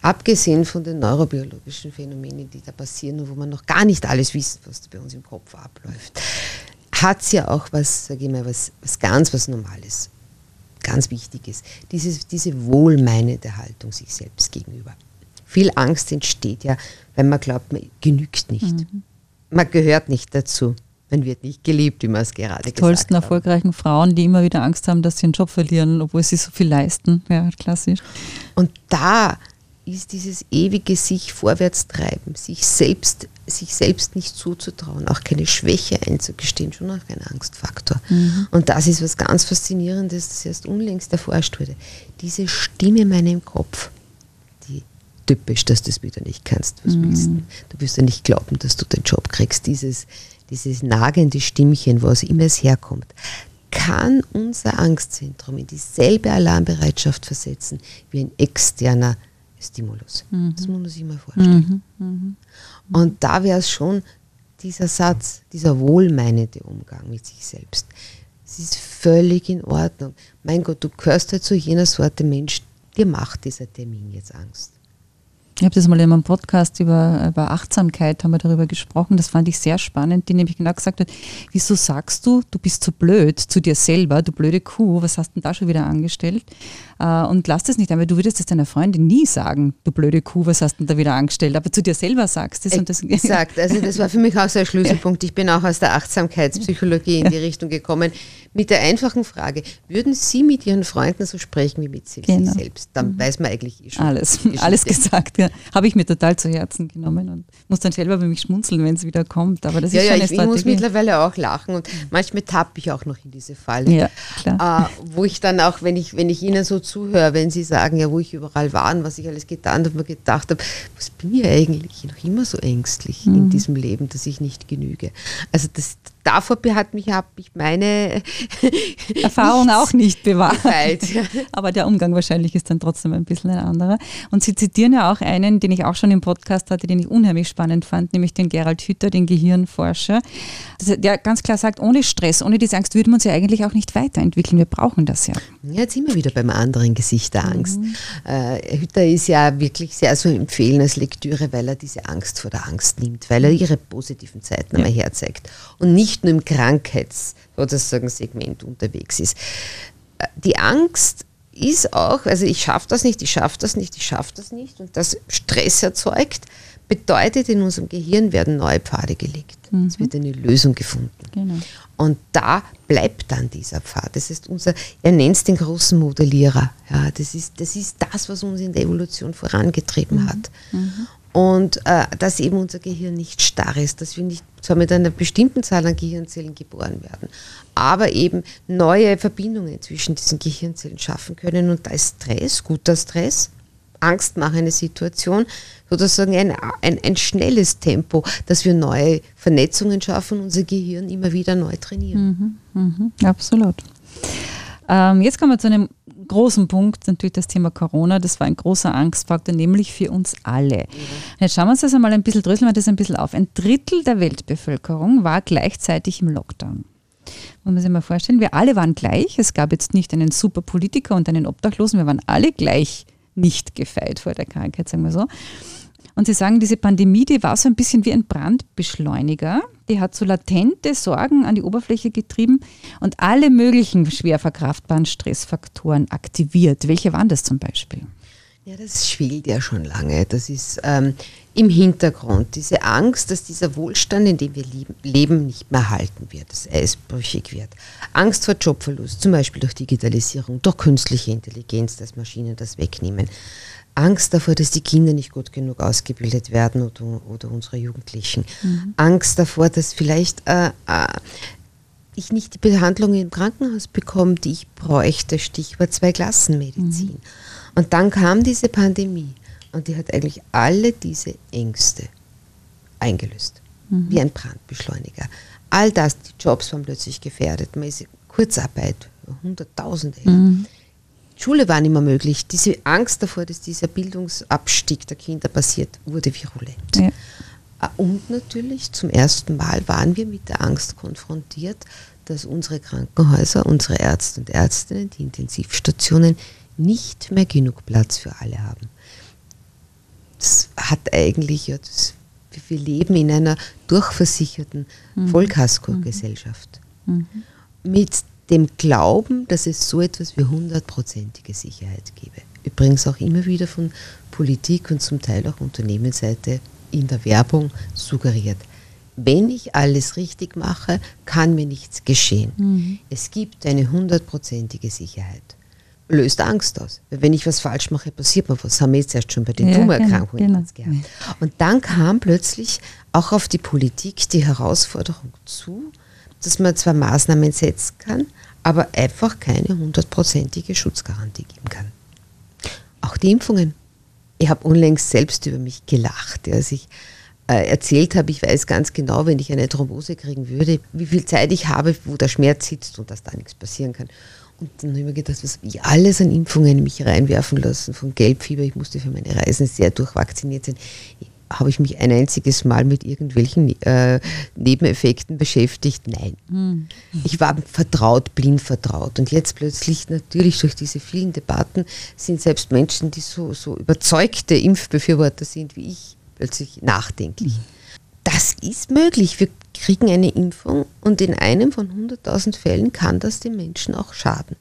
abgesehen von den neurobiologischen Phänomenen, die da passieren und wo man noch gar nicht alles wissen, was da bei uns im Kopf abläuft, hat es ja auch was, sage ich mal, was, was ganz was Normales, ganz Wichtiges. Dieses, diese wohlmeinende Haltung sich selbst gegenüber. Viel Angst entsteht ja, weil man glaubt, man genügt nicht. Man gehört nicht dazu. Man wird nicht geliebt, wie man es gerade Die gesagt tollsten, hat. erfolgreichen Frauen, die immer wieder Angst haben, dass sie ihren Job verlieren, obwohl sie so viel leisten. Ja, klassisch. Und da ist dieses ewige sich vorwärts treiben, sich selbst, sich selbst nicht zuzutrauen, auch keine Schwäche einzugestehen, schon auch ein Angstfaktor. Und das ist was ganz Faszinierendes, das erst unlängst erforscht wurde. Diese Stimme in meinem Kopf, die typisch, dass du es wieder nicht kannst, was willst du? Du wirst ja nicht glauben, dass du den Job kriegst. Dieses, dieses nagende Stimmchen, wo aus immer es herkommt, kann unser Angstzentrum in dieselbe Alarmbereitschaft versetzen wie ein externer Stimulus. Das muss man sich mal vorstellen. Und da wäre es schon dieser Satz, dieser wohlmeinende Umgang mit sich selbst. Es ist völlig in Ordnung. Mein Gott, du gehörst halt zu jener Sorte Mensch, dir macht dieser Termin jetzt Angst. Ich habe das mal in einem Podcast über, über Achtsamkeit, haben wir darüber gesprochen. Das fand ich sehr spannend, die nämlich genau gesagt hat, wieso sagst du, du bist so blöd zu dir selber, du blöde Kuh, was hast du denn da schon wieder angestellt? Äh, Und lass das nicht ein, weil du würdest es deiner Freundin nie sagen, du blöde Kuh, was hast du denn da wieder angestellt? Aber zu dir selber sagst du es. und das- Exakt, also das war für mich auch so ein Schlüsselpunkt. Ich bin auch aus der Achtsamkeitspsychologie in die Richtung gekommen, mit der einfachen Frage, würden Sie mit Ihren Freunden so sprechen wie mit sich Genau. selbst? Dann weiß man eigentlich eh schon. Alles, Geschichte. alles gesagt. Ja. Habe ich mir total zu Herzen genommen und muss dann selber bei mich schmunzeln, wenn es wieder kommt. Aber das Ja, ist ja, schon eine ich, ich muss mittlerweile auch lachen und manchmal tappe ich auch noch in diese Falle. Ja, klar. Äh, wo ich dann auch, wenn ich, wenn ich Ihnen so zuhöre, wenn Sie sagen, ja, wo ich überall war und was ich alles getan habe, mir gedacht habe, was bin ich eigentlich noch immer so ängstlich Mhm. in diesem Leben, dass ich nicht genüge. Also das, davor hat mich, habe ich meine Erfahrung auch nicht bewahrt. gefeilt. Ja. Aber der Umgang wahrscheinlich ist dann trotzdem ein bisschen ein anderer. Und Sie zitieren ja auch einen, den ich auch schon im Podcast hatte, den ich unheimlich spannend fand, nämlich den Gerald Hütter, den Gehirnforscher, der ganz klar sagt, ohne Stress, ohne diese Angst würden wir uns ja eigentlich auch nicht weiterentwickeln. Wir brauchen das ja. Ja, jetzt sind wir wieder beim anderen Gesicht der Angst. Äh, Hütter ist ja wirklich sehr zu empfehlen als Lektüre, weil er diese Angst vor der Angst nimmt, weil er ihre positiven Seiten einmal herzeigt und nicht nicht nur im Krankheits sozusagen Segment unterwegs ist. Äh, die Angst ist auch, also ich schaffe das nicht, ich schaffe das nicht, ich schaffe das nicht und das Stress erzeugt, bedeutet, in unserem Gehirn werden neue Pfade gelegt. Mhm. Es wird eine Lösung gefunden. Genau. Und da bleibt dann dieser Pfad. Das ist unser, er nennt es den großen Modellierer. Ja, das, ist, das ist das, was uns in der Evolution vorangetrieben mhm. hat. Mhm. Und äh, dass eben unser Gehirn nicht starr ist, dass wir nicht zwar mit einer bestimmten Zahl an Gehirnzellen geboren werden, aber eben neue Verbindungen zwischen diesen Gehirnzellen schaffen können. Und da ist Stress, guter Stress, angstmachende Situation, sozusagen ein, ein, ein schnelles Tempo, dass wir neue Vernetzungen schaffen, unser Gehirn immer wieder neu trainieren. Mhm, mhm, absolut. Ähm, jetzt kommen wir zu einem großen Punkt, natürlich das Thema Corona. Das war ein großer Angstfaktor, nämlich für uns alle. Jetzt schauen wir uns das einmal ein bisschen, dröseln wir das ein bisschen auf. Ein Drittel der Weltbevölkerung war gleichzeitig im Lockdown. Muss man sich mal vorstellen, wir alle waren gleich. Es gab jetzt nicht einen super Politiker und einen Obdachlosen, wir waren alle gleich nicht gefeit vor der Krankheit, sagen wir so. Und Sie sagen, diese Pandemie, die war so ein bisschen wie ein Brandbeschleuniger. Die hat so latente Sorgen an die Oberfläche getrieben und alle möglichen schwer verkraftbaren Stressfaktoren aktiviert. Welche waren das zum Beispiel? Ja, das schwelt ja schon lange. Das ist ähm, im Hintergrund diese Angst, dass dieser Wohlstand, in dem wir leben, nicht mehr halten wird, dass Eis brüchig wird. Angst vor Jobverlust, zum Beispiel durch Digitalisierung, durch künstliche Intelligenz, dass Maschinen das wegnehmen. Angst davor, dass die Kinder nicht gut genug ausgebildet werden oder, oder unsere Jugendlichen. Mhm. Angst davor, dass vielleicht äh, äh, ich nicht die Behandlung im Krankenhaus bekomme, die ich bräuchte. Stichwort Zweiklassenmedizin. Mhm. Und dann kam diese Pandemie und die hat eigentlich alle diese Ängste eingelöst. Mhm. Wie ein Brandbeschleuniger. All das, die Jobs waren plötzlich gefährdet. Man ist Kurzarbeit, Hunderttausende. Mhm. Schule war nicht mehr möglich. Diese Angst davor, dass dieser Bildungsabstieg der Kinder passiert, wurde virulent. Ja. Äh, und natürlich zum ersten Mal waren wir mit der Angst konfrontiert, dass unsere Krankenhäuser, unsere Ärzte und Ärztinnen, die Intensivstationen nicht mehr genug Platz für alle haben. Das hat eigentlich, ja, das, wir leben in einer durchversicherten mhm. Vollkasko-Gesellschaft. Mhm. Mit dem Glauben, dass es so etwas wie hundertprozentige Sicherheit gebe. Übrigens auch immer wieder von Politik und zum Teil auch Unternehmensseite in der Werbung suggeriert. Wenn ich alles richtig mache, kann mir nichts geschehen. Mhm. Es gibt eine hundertprozentige Sicherheit. Löst Angst aus. Wenn ich was falsch mache, passiert mir was. Das haben wir jetzt erst schon bei den ja, Tumorerkrankungen genau, genau. gehabt. Und dann kam plötzlich auch auf die Politik die Herausforderung zu, dass man zwar Maßnahmen setzen kann, aber einfach keine hundertprozentige Schutzgarantie geben kann. Auch die Impfungen. Ich habe unlängst selbst über mich gelacht, als ich äh, erzählt habe, ich weiß ganz genau, wenn ich eine Thrombose kriegen würde, wie viel Zeit ich habe, wo der Schmerz sitzt und dass da nichts passieren kann. Und dann habe ich mir gedacht, was ich alles an Impfungen mich reinwerfen lassen, von Gelbfieber, ich musste für meine Reisen sehr durchvakziniert sein habe ich mich ein einziges Mal mit irgendwelchen äh, Nebeneffekten beschäftigt? Nein. Mhm. Ich war vertraut, blind vertraut. Und jetzt plötzlich natürlich durch diese vielen Debatten sind selbst Menschen, die so, so überzeugte Impfbefürworter sind wie ich, plötzlich nachdenklich. Mhm. Das ist möglich. Wir kriegen eine Impfung und in einem von 100.000 Fällen kann das den Menschen auch schaden.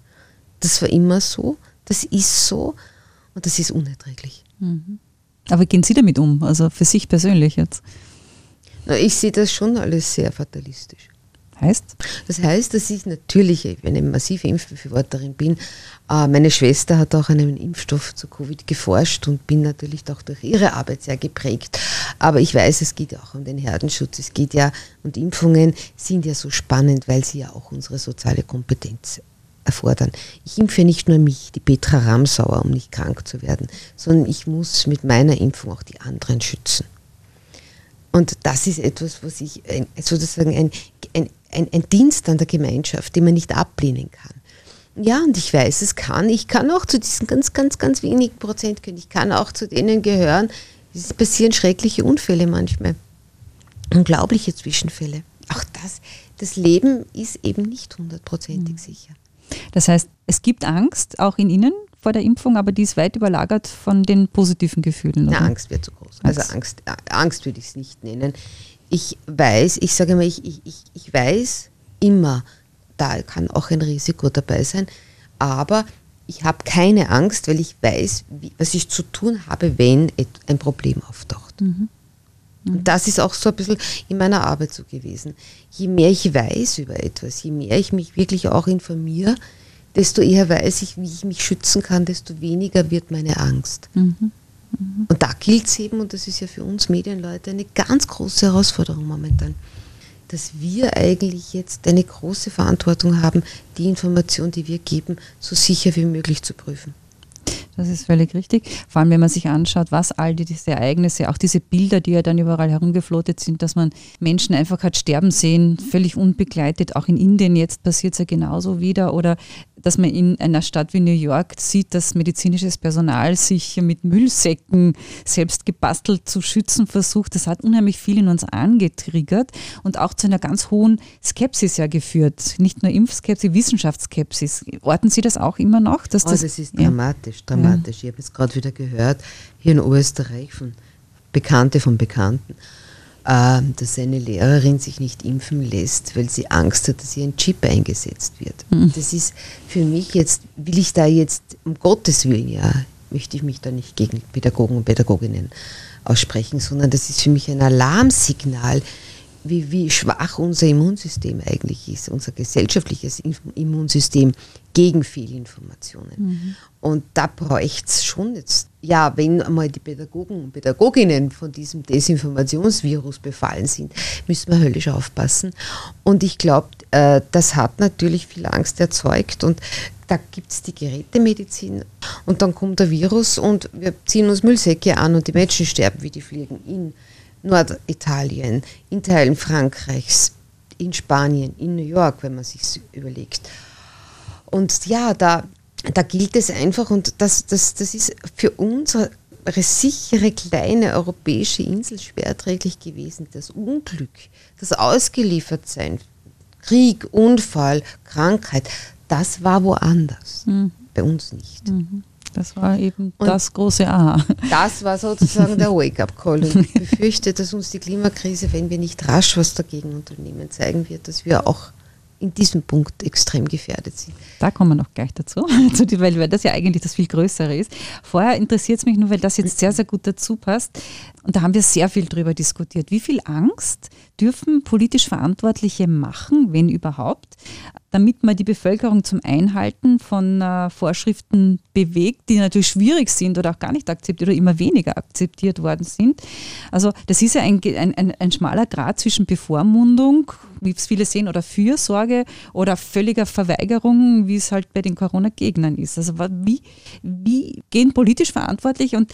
Das war immer so, das ist so und das ist unerträglich. Mhm. Aber gehen Sie damit um? Also für sich persönlich jetzt? Na, ich sehe das schon alles sehr fatalistisch. Heißt? Das heißt, dass ich natürlich eine massive Impfbefürworterin bin. Äh, meine Schwester hat auch an einem Impfstoff zu Covid geforscht und bin natürlich auch durch ihre Arbeit sehr geprägt. Aber ich weiß, es geht ja auch um den Herdenschutz. Es geht ja, und Impfungen sind ja so spannend, weil sie ja auch unsere soziale Kompetenz erfordern. Ich impfe nicht nur mich, die Petra Ramsauer, um nicht krank zu werden, sondern ich muss mit meiner Impfung auch die anderen schützen. Und das ist etwas, was ich sozusagen ein, ein, ein, ein Dienst an der Gemeinschaft, den man nicht ablehnen kann. Ja, und ich weiß, es kann, ich kann auch zu diesen ganz, ganz, ganz wenigen Prozent gehören. Ich kann auch zu denen gehören. Es passieren schreckliche Unfälle manchmal. Unglaubliche Zwischenfälle. Auch das, das Leben ist eben nicht hundertprozentig mhm. sicher. Das heißt, es gibt Angst, auch in Ihnen vor der Impfung, aber die ist weit überlagert von den positiven Gefühlen. Oder? Na, Angst wird zu groß. Also Angst, Angst würde ich es nicht nennen. Ich weiß, ich sage mal, ich, ich, ich weiß immer, da kann auch ein Risiko dabei sein, aber ich habe keine Angst, weil ich weiß, wie, was ich zu tun habe, wenn ein Problem auftaucht. Mhm. Mhm. Und das ist auch so ein bisschen in meiner Arbeit so gewesen. Je mehr ich weiß über etwas, je mehr ich mich wirklich auch informiere, desto eher weiß ich, wie ich mich schützen kann, desto weniger wird meine Angst. Mhm. Mhm. Und da gilt es eben, und das ist ja für uns Medienleute eine ganz große Herausforderung momentan, dass wir eigentlich jetzt eine große Verantwortung haben, die Information, die wir geben, so sicher wie möglich zu prüfen. Das ist völlig richtig. Vor allem, wenn man sich anschaut, was all die, diese Ereignisse, auch diese Bilder, die ja dann überall herumgeflotet sind, dass man Menschen einfach hat sterben sehen, völlig unbegleitet. Auch in Indien jetzt passiert es ja genauso wieder. Oder dass man in einer Stadt wie New York sieht, dass medizinisches Personal sich mit Müllsäcken selbst gebastelt zu schützen versucht. Das hat unheimlich viel in uns angetriggert und auch zu einer ganz hohen Skepsis ja geführt. Nicht nur Impfskepsis, Wissenschaftsskepsis. Orten Sie das auch immer noch? Dass das, oh, das ist dramatisch, dramatisch. Ja. Ich habe jetzt gerade wieder gehört, hier in Österreich von Bekannte von Bekannten, dass eine Lehrerin sich nicht impfen lässt, weil sie Angst hat, dass ihr ein Chip eingesetzt wird. Mhm. Das ist für mich jetzt, will ich da jetzt, um Gottes Willen, ja, möchte ich mich da nicht gegen Pädagogen und Pädagoginnen aussprechen, sondern das ist für mich ein Alarmsignal, wie, wie schwach unser Immunsystem eigentlich ist, unser gesellschaftliches Immunsystem gegen Fehlinformationen. Mhm. Und da bräuchte es schon jetzt, ja, wenn einmal die Pädagogen und Pädagoginnen von diesem Desinformationsvirus befallen sind, müssen wir höllisch aufpassen. Und ich glaube, äh, das hat natürlich viel Angst erzeugt und da gibt es die Gerätemedizin und dann kommt der Virus und wir ziehen uns Müllsäcke an und die Menschen sterben wie die Fliegen in Norditalien, in Teilen Frankreichs, in Spanien, in New York, wenn man sich überlegt. Und ja, da, da gilt es einfach, und das, das, das ist für unsere sichere kleine europäische Insel schwerträglich gewesen. Das Unglück, das Ausgeliefertsein, Krieg, Unfall, Krankheit, das war woanders. Mhm. Bei uns nicht. Mhm. Das war eben und das große A. Das war sozusagen der Wake-up-Call. Ich befürchte, dass uns die Klimakrise, wenn wir nicht rasch was dagegen unternehmen, zeigen wird, dass wir auch in diesem Punkt extrem gefährdet sind. Da kommen wir noch gleich dazu, weil das ja eigentlich das viel Größere ist. Vorher interessiert es mich nur, weil das jetzt sehr, sehr gut dazu passt. Und da haben wir sehr viel drüber diskutiert. Wie viel Angst dürfen politisch Verantwortliche machen, wenn überhaupt, damit man die Bevölkerung zum Einhalten von äh, Vorschriften bewegt, die natürlich schwierig sind oder auch gar nicht akzeptiert oder immer weniger akzeptiert worden sind. Also das ist ja ein, ein, ein, schmaler Grad zwischen Bevormundung, wie es viele sehen, oder Fürsorge oder völliger Verweigerung, wie es halt bei den Corona-Gegnern ist. Also wie, wie gehen politisch verantwortlich und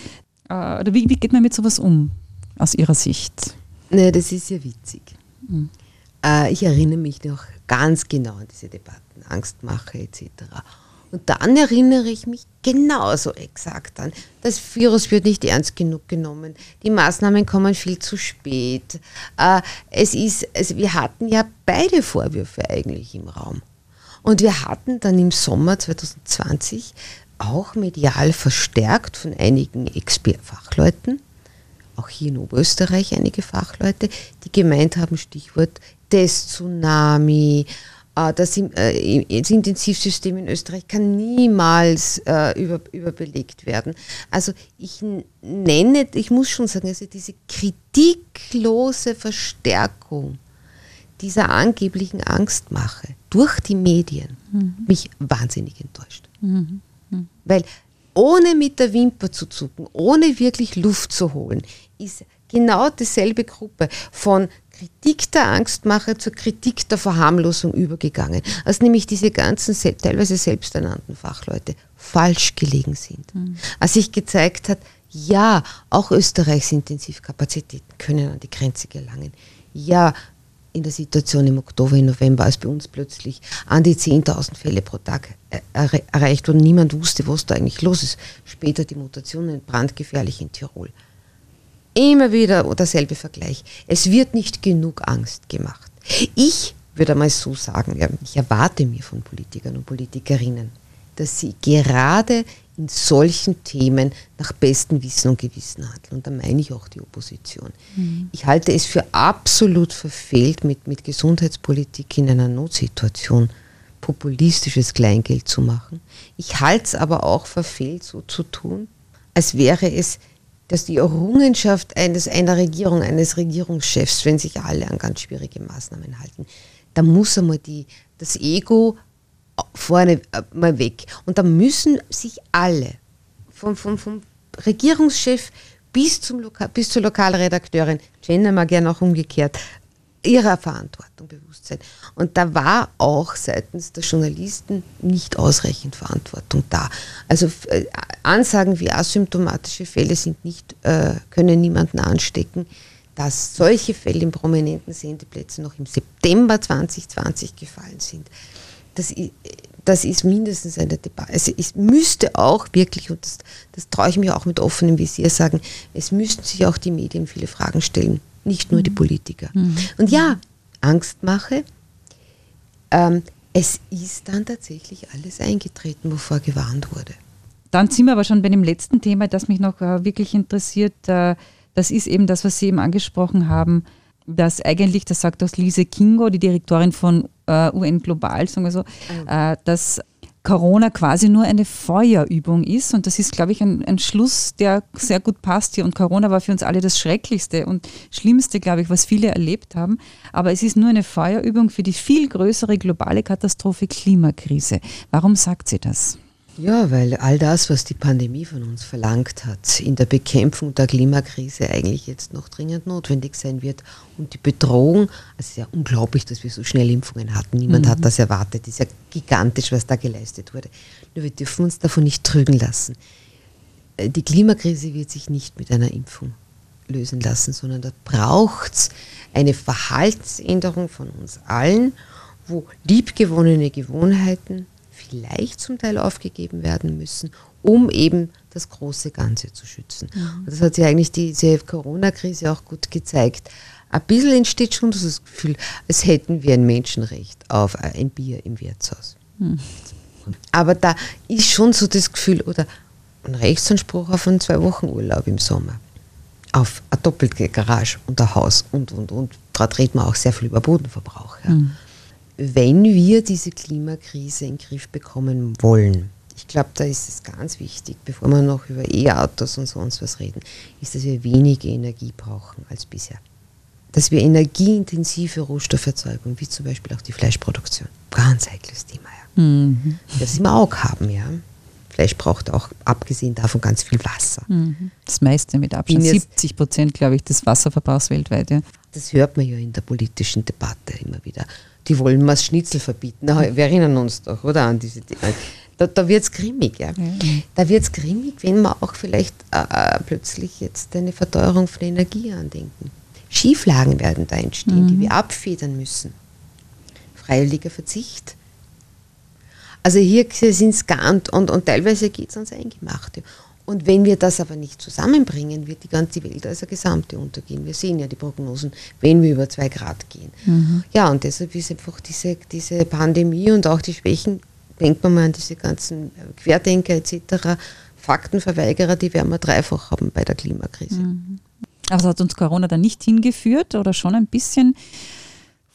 äh, oder wie, wie geht man mit sowas um aus Ihrer Sicht? Naja, das ist ja witzig. Mhm. Äh, ich erinnere mich noch ganz genau an diese Debatten, Angstmache etc. Und dann erinnere ich mich genauso exakt an, das Virus wird nicht ernst genug genommen, die Maßnahmen kommen viel zu spät. Äh, es ist, also wir hatten ja beide Vorwürfe eigentlich im Raum. Und wir hatten dann im Sommer 2020 auch medial verstärkt von einigen Exper Fachleuten, auch hier in Oberösterreich einige Fachleute, die gemeint haben, Stichwort Test-Tsunami, äh, das, äh, das, Intensivsystem in Österreich kann niemals äh, über, überbelegt werden. Also ich nenne, ich muss schon sagen, also diese kritiklose Verstärkung dieser angeblichen Angstmache durch die Medien mhm. mich wahnsinnig enttäuscht. Mhm. Mhm. Weil ohne mit der Wimper zu zucken, ohne wirklich Luft zu holen, ist genau dieselbe Gruppe von Kritik der Angstmache zur Kritik der Verharmlosung übergegangen, als nämlich diese ganzen teilweise selbsternannten Fachleute falsch gelegen sind. Mhm. Als sich gezeigt hat, ja, auch Österreichs Intensivkapazitäten können an die Grenze gelangen. Ja, in der Situation im Oktober, im November, als bei uns plötzlich an die 10.000 Fälle pro Tag erreicht wurden. Niemand wusste, was da eigentlich los ist. Später die Mutationen brandgefährlich in Tirol. Immer wieder derselbe Vergleich. Es wird nicht genug Angst gemacht. Ich würde mal so sagen, ja, ich erwarte mir von Politikern und Politikerinnen dass sie gerade in solchen Themen nach bestem Wissen und Gewissen handeln. Und da meine ich auch die Opposition. Mhm. Ich halte es für absolut verfehlt, mit, mit Gesundheitspolitik in einer Notsituation populistisches Kleingeld zu machen. Ich halte es aber auch verfehlt, so zu tun, als wäre es dass die Errungenschaft eines, einer Regierung, eines Regierungschefs, wenn sich alle an ganz schwierige Maßnahmen halten, da muss einmal die, das Ego vorne äh, mal weg. Und da müssen sich alle, vom, vom, vom Regierungschef bis, zum Loka bis zur Lokalredakteurin, Gender mal gerne auch umgekehrt, ihrer Verantwortung bewusst sein. Und da war auch seitens der Journalisten nicht ausreichend Verantwortung da. Also äh, Ansagen wie asymptomatische Fälle sind nicht, äh, können niemanden anstecken, dass solche Fälle in prominenten Sendeplätzen noch im September 2020 gefallen sind. Das, das ist mindestens eine Debatte. Also es müsste auch wirklich, und das, das traue ich mir auch mit offenem Visier sagen, es müssten sich auch die Medien viele Fragen stellen nicht nur die mhm. Politiker. Mhm. Und ja, Angstmache. Ähm, es ist dann tatsächlich alles eingetreten, wovor gewarnt wurde. Dann sind wir aber schon bei dem letzten Thema, das mich noch äh, wirklich interessiert. Äh, das ist eben das, was Sie eben angesprochen haben, dass eigentlich, das sagt auch Lise Kingo, die Direktorin von äh, UN Global, sagen wir so, mhm. dass Corona quasi nur eine Feuerübung ist. Und das ist, glaube ich, ein, ein, Schluss, der sehr gut passt hier. Und Corona war für uns alle das Schrecklichste und Schlimmste, glaube ich, was viele erlebt haben. Aber es ist nur eine Feuerübung für die viel größere globale Katastrophe Klimakrise. Warum sagt sie das? Ja, weil all das, was die Pandemie von uns verlangt hat, in der Bekämpfung der Klimakrise eigentlich jetzt noch dringend notwendig sein wird. Und die Bedrohung, also es ist ja unglaublich, dass wir so schnell Impfungen hatten. Niemand mhm. hat das erwartet. Es ist ja gigantisch, was da geleistet wurde. Nur wir dürfen uns davon nicht trügen lassen. Äh, die Klimakrise wird sich nicht mit einer Impfung lösen lassen, sondern da braucht es eine Verhaltensänderung von uns allen, wo liebgewonnene Gewohnheiten, vielleicht zum Teil aufgegeben werden müssen, um eben das große Ganze zu schützen. Mhm. Und das hat sich eigentlich diese Corona-Krise auch gut gezeigt. Ein bisschen entsteht schon das Gefühl, als hätten wir ein Menschenrecht auf ein Bier im Wirtshaus. Mhm. Aber da ist schon so das Gefühl, oder ein Rechtsanspruch auf einen zwei Wochen Urlaub im Sommer, auf eine doppelte Garage und ein Haus und, und, und. Dort redet man auch sehr viel über Bodenverbrauch. Ja. Mhm wenn wir diese Klimakrise in den Griff bekommen wollen, ich glaube, da ist es ganz wichtig, bevor wir noch über E-Autos und sonst was reden, ist, dass wir weniger Energie brauchen als bisher. Dass wir energieintensive Rohstofferzeugung, wie zum Beispiel auch die Fleischproduktion, ganz heikles Thema, ja. Mhm. Das wir auch haben, ja. Fleisch braucht auch, abgesehen davon, ganz viel Wasser. Mhm. Das meiste mit Abstand. 70 Prozent, glaube ich, des Wasserverbrauchs weltweit. Ja. Das hört man ja in der politischen Debatte immer wieder die wollen mal das Schnitzel verbieten. Na, wir erinnern uns doch, oder? An diese Da, da wird es grimmig, ja. Mhm. Da wird es grimmig, wenn wir auch vielleicht äh, äh, plötzlich jetzt eine Verteuerung von Energie andenken. Schieflagen werden da entstehen, mhm. die wir abfedern müssen. Freiwilliger Verzicht. Also hier sind es gar und, und, und teilweise geht es ans Eingemachte. Und wenn wir das aber nicht zusammenbringen, wird die ganze Welt als eine Gesamte untergehen. Wir sehen ja die Prognosen, wenn wir über zwei Grad gehen. Mhm. Ja, und deshalb ist einfach diese, diese Pandemie und auch die Schwächen, denkt man mal an diese ganzen Querdenker etc., Faktenverweigerer, die werden wir dreifach haben bei der Klimakrise. Mhm. Also hat uns Corona da nicht hingeführt oder schon ein bisschen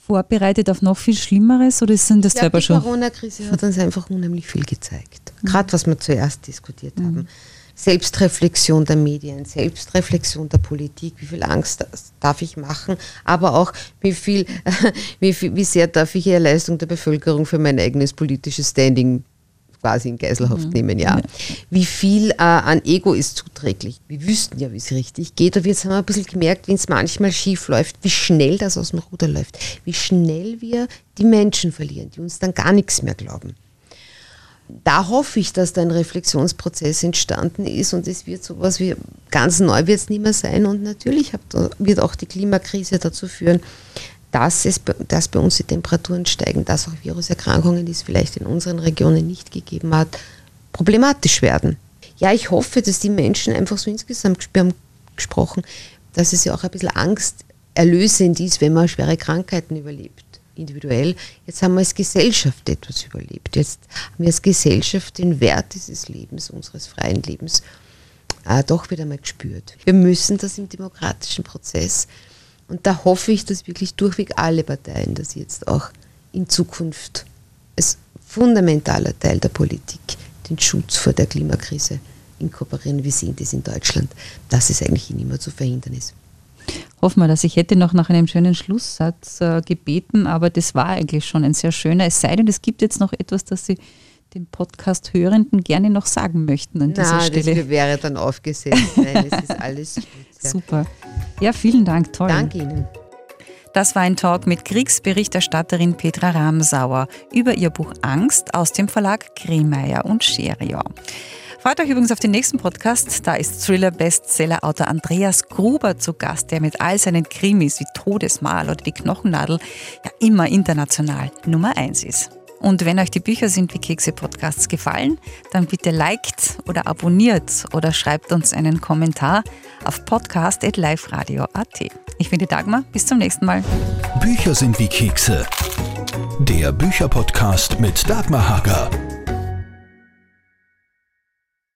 vorbereitet auf noch viel Schlimmeres oder sind das selber schon? Die Corona-Krise hat uns einfach unheimlich viel gezeigt. Mhm. Gerade was wir zuerst diskutiert mhm. haben. Selbstreflexion der Medien, Selbstreflexion der Politik, wie viel Angst darf ich machen, aber auch wie viel, wie, viel, wie sehr darf ich ihre Leistung der Bevölkerung für mein eigenes politisches Standing quasi in Geiselhaft mhm. nehmen, ja. Wie viel äh, an Ego ist zuträglich. Wir wüssten ja, wie es richtig geht, aber jetzt haben wir ein bisschen gemerkt, wenn es manchmal schief läuft, wie schnell das aus dem Ruder läuft, wie schnell wir die Menschen verlieren, die uns dann gar nichts mehr glauben da hoffe ich, dass da ein Reflexionsprozess entstanden ist und es wird sowas wie ganz neu wird es nicht mehr sein und natürlich wird auch die Klimakrise dazu führen, dass, es, dass bei uns die Temperaturen steigen, dass auch Viruserkrankungen, die es vielleicht in unseren Regionen nicht gegeben hat, problematisch werden. Ja, ich hoffe, dass die Menschen einfach so insgesamt, gesprochen, dass es ja auch ein bisschen Angst erlösend ist, wenn man schwere Krankheiten überlebt. Individuell. Jetzt haben wir als Gesellschaft etwas überlebt. Jetzt haben wir als Gesellschaft den Wert dieses Lebens, unseres freien Lebens, äh, doch wieder mal gespürt. Wir müssen das im demokratischen Prozess. Und da hoffe ich, dass wirklich durchweg alle Parteien das jetzt auch in Zukunft als fundamentaler Teil der Politik den Schutz vor der Klimakrise inkorporieren. Wir sehen das in Deutschland, dass es eigentlich nicht mehr zu verhindern ist. Hoffen wir das. Ich hätte noch nach einem schönen Schlusssatz äh, gebeten, aber das war eigentlich schon ein sehr schöner. Es sei denn, es gibt jetzt noch etwas, das Sie den Podcast-Hörenden gerne noch sagen möchten an dieser Na, Stelle. Das wäre dann aufgesetzt. Nein, es ist alles gut. Ja. Super. Ja, vielen Dank. Toll. Danke Ihnen. Das war ein Talk mit Kriegsberichterstatterin Petra Ramsauer über ihr Buch Angst aus dem Verlag Kremeyer und Scheriau. Freut euch übrigens auf den nächsten Podcast. Da ist Thriller-Bestseller-Autor Andreas Gruber zu Gast, der mit all seinen Krimis wie Todesmal oder Die Knochennadel ja immer international Nummer eins ist. Und wenn euch die Bücher sind wie Kekse Podcasts gefallen, dann bitte liked oder abonniert oder schreibt uns einen Kommentar auf podcast.liferadio.at. Ich bin die Dagmar, bis zum nächsten Mal. Bücher sind wie Kekse. Der Bücherpodcast mit Dagmar Hager.